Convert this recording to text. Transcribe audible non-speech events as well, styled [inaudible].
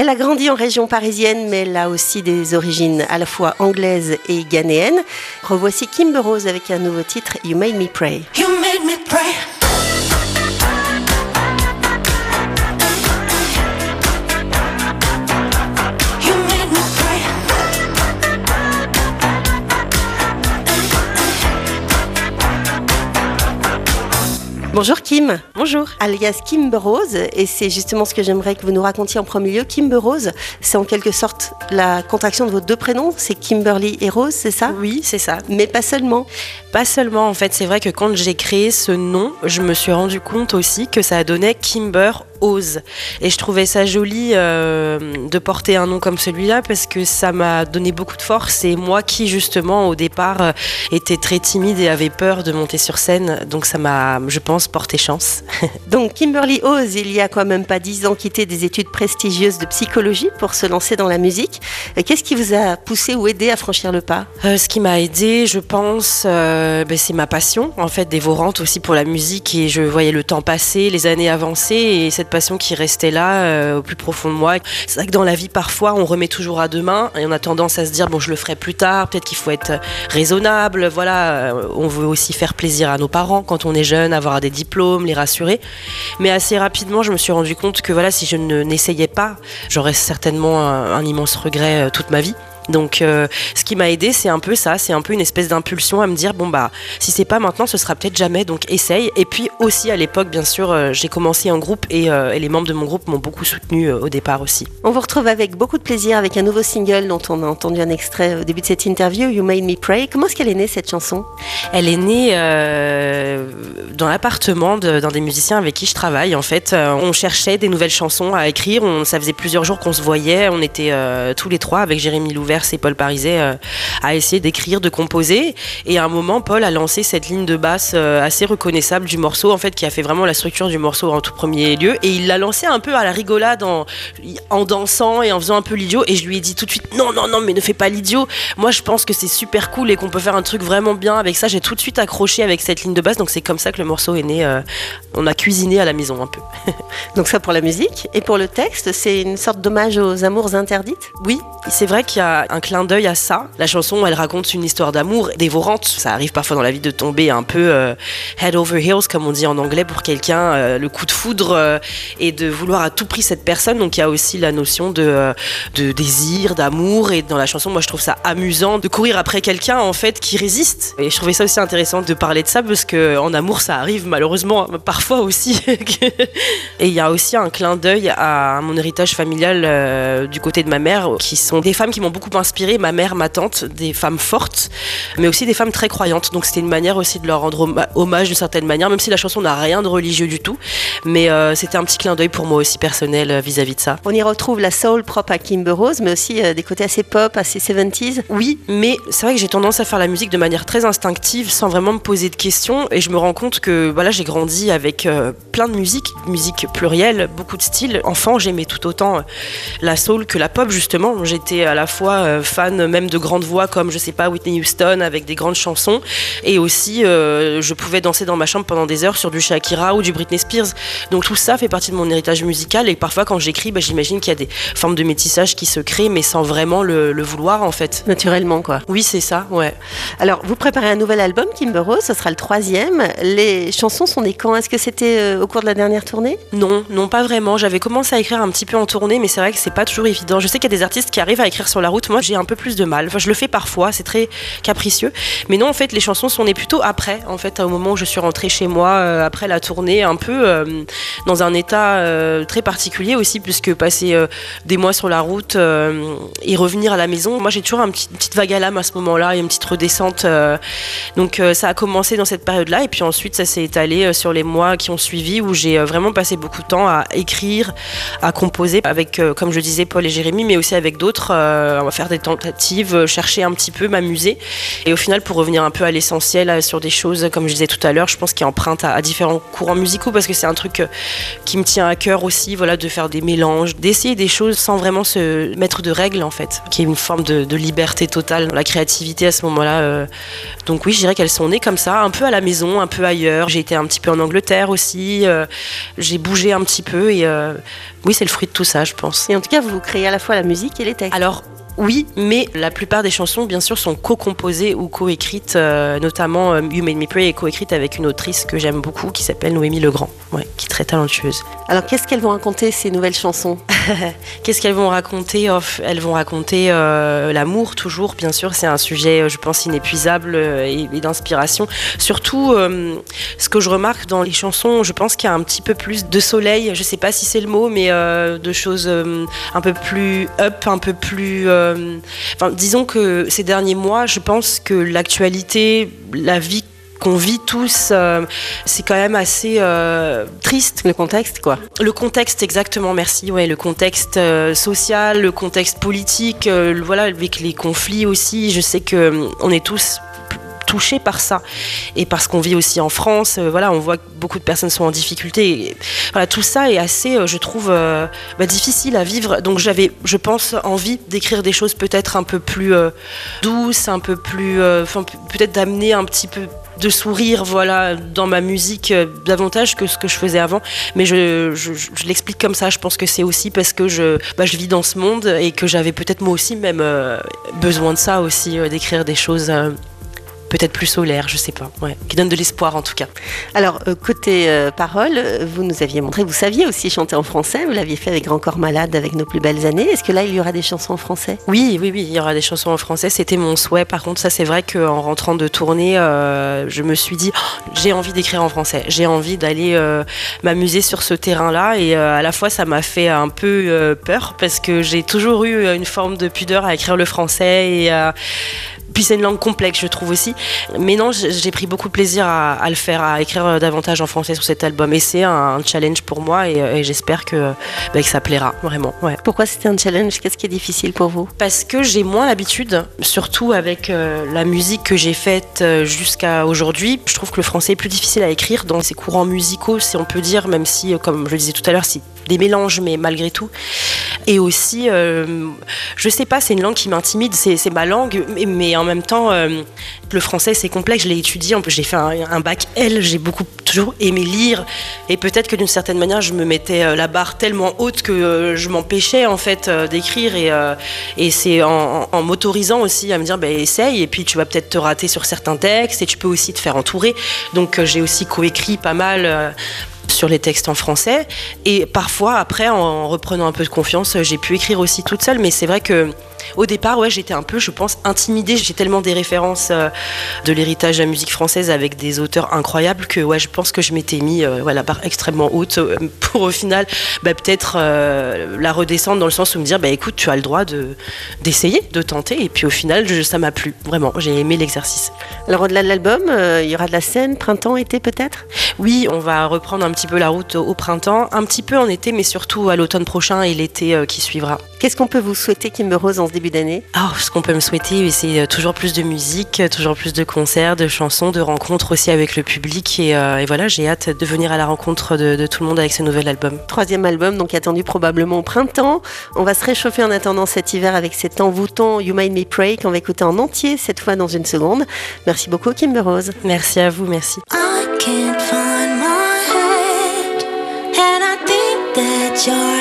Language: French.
Elle a grandi en région parisienne, mais elle a aussi des origines à la fois anglaises et ghanéennes. Revoici Kimber Rose avec un nouveau titre, You Made Me Pray. You made me pray. Bonjour Kim, Bonjour. alias Kimber Rose, et c'est justement ce que j'aimerais que vous nous racontiez en premier lieu. Kimber Rose, c'est en quelque sorte la contraction de vos deux prénoms, c'est Kimberly et Rose, c'est ça? Oui, c'est ça. Mais pas seulement. Pas seulement, en fait, c'est vrai que quand j'ai créé ce nom, je me suis rendu compte aussi que ça donnait Kimber Ose. Et je trouvais ça joli euh, de porter un nom comme celui-là parce que ça m'a donné beaucoup de force. Et moi qui, justement, au départ, euh, était très timide et avait peur de monter sur scène, donc ça m'a, je pense, porté chance. [laughs] Donc Kimberly Ose, il y a quand même pas dix ans, quitté des études prestigieuses de psychologie pour se lancer dans la musique. Euh, Qu'est-ce qui vous a poussé ou aidé à franchir le pas? Euh, ce qui m'a aidé, je pense, ben, c'est ma passion, en fait, dévorante aussi pour la musique. Et je voyais le temps passer, les années avancer, et cette passion qui restait là, euh, au plus profond de moi. C'est vrai que dans la vie, parfois, on remet toujours à demain, et on a tendance à se dire, bon, je le ferai plus tard, peut-être qu'il faut être raisonnable. Voilà, euh, on veut aussi faire plaisir à nos parents quand on est jeune, avoir des diplômes, les rassurer. Mais assez rapidement, je me suis rendu compte que voilà, si je ne n'essayais pas, j'aurais certainement un, immense regret euh, toute ma vie. Donc, euh, ce qui m'a aidé, c'est un peu ça, c'est un peu une espèce d'impulsion à me dire bon bah, si c'est pas maintenant, ce sera peut-être jamais. Donc, essaye. Et puis aussi à l'époque, bien sûr, euh, j'ai commencé un groupe et, euh, et les membres de mon groupe m'ont beaucoup soutenu au départ aussi. On vous retrouve avec beaucoup de plaisir avec un nouveau single dont on a entendu un extrait au début de cette interview, You Made Me Pray. Comment est-ce qu'elle est née cette chanson? Elle est née dans l'appartement de- d'un des musiciens avec qui je travaille. En fait, on cherchait des nouvelles chansons à écrire. On, ça faisait plusieurs jours qu'on se voyait. On était tous les trois avec Jérémy Louvers et Paul Pariset euh, à essayer d'écrire, de composer. Et à un moment, Paul a lancé cette ligne de basse euh, assez reconnaissable du morceau, en fait, qui a fait vraiment la structure du morceau en tout premier lieu. Et il l'a lancé un peu à la rigolade en, en dansant et en faisant un peu l'idiot. Et je lui ai dit tout de suite non, non, non, mais ne fais pas l'idiot. Moi, je pense que c'est super cool et qu'on peut faire un truc vraiment bien avec ça. J'ai tout de suite accroché avec cette ligne de basse. Donc c'est comme ça que le morceau est né. euh, on a cuisiné à la maison un peu. [laughs] Donc ça pour la musique. Et pour le texte, c'est une sorte d'hommage aux amours interdites? Oui, c'est vrai qu'il y a un clin d'œil à ça. La chanson, elle raconte une histoire d'amour dévorante. Ça arrive parfois dans la vie de tomber un peu euh, head over heels, comme on dit en anglais, pour quelqu'un, euh, le coup de foudre, euh, et de vouloir à tout prix cette personne. Donc il y a aussi la notion de, de désir, d'amour. Et dans la chanson, moi, je trouve ça amusant de courir après quelqu'un, en fait, qui résiste. Et je trouvais ça aussi intéressant de parler de ça, parce que en amour, ça arrive malheureusement parfois aussi. [laughs] Et il y a aussi un clin d'œil à mon héritage familial du côté de ma mère, qui sont des femmes qui m'ont beaucoup inspiré, ma mère, ma tante, des femmes fortes, mais aussi des femmes très croyantes. Donc c'était une manière aussi de leur rendre hommage d'une certaine manière, même si la chanson n'a rien de religieux du tout. Mais euh, c'était un petit clin d'œil pour moi aussi personnel euh, vis-à-vis de ça. On y retrouve la soul propre à Kimber Rose, mais aussi euh, des côtés assez pop, assez 70s. Oui, mais c'est vrai que j'ai tendance à faire la musique de manière très instinctive, sans vraiment me poser de questions. Et je me rends compte que voilà, j'ai grandi avec euh, plein de musique, musique plurielle, beaucoup de styles. Enfant, j'aimais tout autant la soul que la pop, justement. J'étais à la fois euh, fan même de grandes voix comme, je sais pas, Whitney Houston, avec des grandes chansons. Et aussi, euh, je pouvais danser dans ma chambre pendant des heures sur du Shakira ou du Britney Spears. Donc tout ça fait partie de mon héritage musical. Et parfois, quand j'écris, bah, j'imagine qu'il y a des formes de métissage qui se créent, mais sans vraiment le, le vouloir, en fait. Naturellement, quoi. Oui, c'est ça, ouais. Alors, vous préparez un nouvel album, Kimber Rose, ce sera le troisième. Les chansons sont des quand? Est-ce que c'était euh, au cours de la dernière tournée? Non, non, pas vraiment. J'avais commencé à écrire un petit peu en tournée, mais c'est vrai que c'est pas toujours évident. Je sais qu'il y a des artistes qui arrivent à écrire sur la route. Moi, j'ai un peu plus de mal. Enfin, je le fais parfois, c'est très capricieux. Mais non, en fait, les chansons sont nées plutôt après, en fait, au moment où je suis rentrée chez moi, euh, après la tournée, un peu euh, dans un état euh, très particulier aussi, puisque passer des mois sur la route et revenir à la maison, moi, j'ai toujours un petit- une petite vague à l'âme à ce moment-là, et une petite redescente. donc, ça a commencé dans cette période-là, et puis ensuite, ça s'est étalé sur les mois qui ont suivi, où j'ai vraiment passé beaucoup de temps à écrire, à composer avec, comme je disais, Paul et Jérémy, mais aussi avec d'autres, faire des tentatives, euh, chercher un petit peu, m'amuser. Et au final, pour revenir un peu à l'essentiel, euh, sur des choses, comme je disais tout à l'heure, je pense qu'il emprunte à, à différents courants musicaux parce que c'est un truc euh, qui me tient à cœur aussi, voilà, de faire des mélanges, d'essayer des choses sans vraiment se mettre de règles en fait, qui est une forme de, de liberté totale dans la créativité à ce moment-là. Donc oui, je dirais qu'elles sont nées comme ça, un peu à la maison, un peu ailleurs. J'ai été un petit peu en Angleterre aussi, j'ai bougé un petit peu et oui, c'est le fruit de tout ça, je pense. Et en tout cas, vous créez à la fois la musique et les textes. Alors oui, mais la plupart des chansons, bien sûr, sont co-composées ou co-écrites, euh, notamment euh, You Made Me Pray est co-écrite avec une autrice que j'aime beaucoup qui s'appelle Noémie Legrand, ouais, qui est très talentueuse. Alors, qu'est-ce qu'elles vont raconter ces nouvelles chansons? [laughs] Qu'est-ce qu'elles vont raconter Elles vont raconter euh, l'amour, toujours, bien sûr. C'est un sujet, euh, je pense, inépuisable euh, et, d'inspiration. Surtout, ce que je remarque dans les chansons, je pense qu'il y a un petit peu plus de soleil. Je sais pas si c'est le mot, mais de choses un peu plus up, un peu plus. disons que ces derniers mois, je pense que l'actualité, la vie qu'on vit tous, euh, c'est quand même assez euh, triste. Le contexte, quoi. Le contexte, exactement, merci. Ouais, le contexte euh, social, le contexte politique, voilà, avec les conflits aussi. Je sais que on est tous touchés par ça et parce qu'on vit aussi en France. voilà, on voit que beaucoup de personnes sont en difficulté. Voilà, tout ça est assez, je trouve, bah, difficile à vivre. Donc j'avais, je pense, envie d'écrire des choses peut-être un peu plus douces, un peu plus, peut-être d'amener un petit peu de sourire voilà dans ma musique euh, davantage que ce que je faisais avant. Mais je, je, l'explique comme ça je pense que c'est aussi parce que je, bah, je vis dans ce monde et que j'avais peut-être moi aussi même euh, besoin de ça aussi euh, d'écrire des choses peut-être plus solaires je sais pas ouais, qui donnent de l'espoir en tout cas Alors, euh, côté euh, paroles, euh, vous nous aviez montré vous saviez aussi chanter en français. Vous l'aviez fait avec Grand Corps Malade, avec Nos plus belles années. Est-ce que là, il y aura des chansons en français? Oui, oui, oui, il y aura des chansons en français. C'était mon souhait. Par contre, ça, c'est vrai qu'en rentrant de tournée, euh, je me suis dit, Oh, j'ai envie d'écrire en français. J'ai envie d'aller euh, m'amuser sur ce terrain-là. Et à la fois, ça m'a fait un peu peur parce que j'ai toujours eu une forme de pudeur à écrire le français et puis c'est une langue complexe, je trouve aussi. Mais non, j'ai pris beaucoup de plaisir à, à le faire, à écrire euh, davantage en français sur cet album. Et c'est un, challenge pour moi et, euh, et j'espère que, bah, que ça plaira vraiment. Ouais. Pourquoi c'était un challenge? Qu'est-ce qui est difficile pour vous? Parce que j'ai moins l'habitude, surtout avec euh, la musique que j'ai faite jusqu'à aujourd'hui. Je trouve que le français est plus difficile à écrire dans ces courants musicaux, si on peut dire, même si, comme je le disais tout à l'heure, c'est des mélanges, mais malgré tout. Et aussi, euh, je sais pas, c'est une langue qui m'intimide, c'est ma langue, mais, en même temps, euh, le français c'est complexe, je l'ai étudié, en plus j'ai fait un, un bac L, j'ai beaucoup toujours aimé lire, et peut-être que d'une certaine manière je me mettais euh, la barre tellement haute que euh, je m'empêchais en fait d'écrire, et, c'est en, en- m'autorisant aussi à me dire, bah, essaye, et puis tu vas peut-être te rater sur certains textes, et tu peux aussi te faire entourer. Donc j'ai aussi coécrit pas mal. Sur les textes en français. Et parfois, après, en reprenant un peu de confiance, j'ai pu écrire aussi toute seule. Mais c'est vrai que au départ, ouais, j'étais un peu, je pense, intimidée. J'ai tellement des références euh, de l'héritage de la musique française avec des auteurs incroyables que ouais, je pense que je m'étais mis euh, ouais, la barre extrêmement haute euh, [laughs] pour au final bah, peut-être euh, la redescendre dans le sens où me dire bah, écoute, tu as le droit de, d'essayer, de tenter. Et puis au final, je- ça m'a plu. Vraiment, j'ai aimé l'exercice. Alors, au-delà de l'album, il y aura de la scène, printemps, été peut-être? Oui, on va reprendre un petit peu la route au printemps, un petit peu en été, mais surtout à l'automne prochain et l'été qui suivra. Qu'est-ce qu'on peut vous souhaiter, Kim Rose, en ce début d'année Ah, ce qu'on peut me souhaiter, c'est euh, toujours plus de musique, euh, toujours plus de concerts, de chansons, de rencontres aussi avec le public. Et, euh, et voilà, j'ai hâte de venir à la rencontre de, de tout le monde avec ce nouvel album. Troisième album, donc attendu probablement au printemps. On va se réchauffer en attendant cet hiver avec cet envoûtant You Made Me Pray qu'on va écouter en entier cette fois dans une seconde. Merci beaucoup, Kim Rose. Merci à vous, merci. I can't find my head, and I think that you're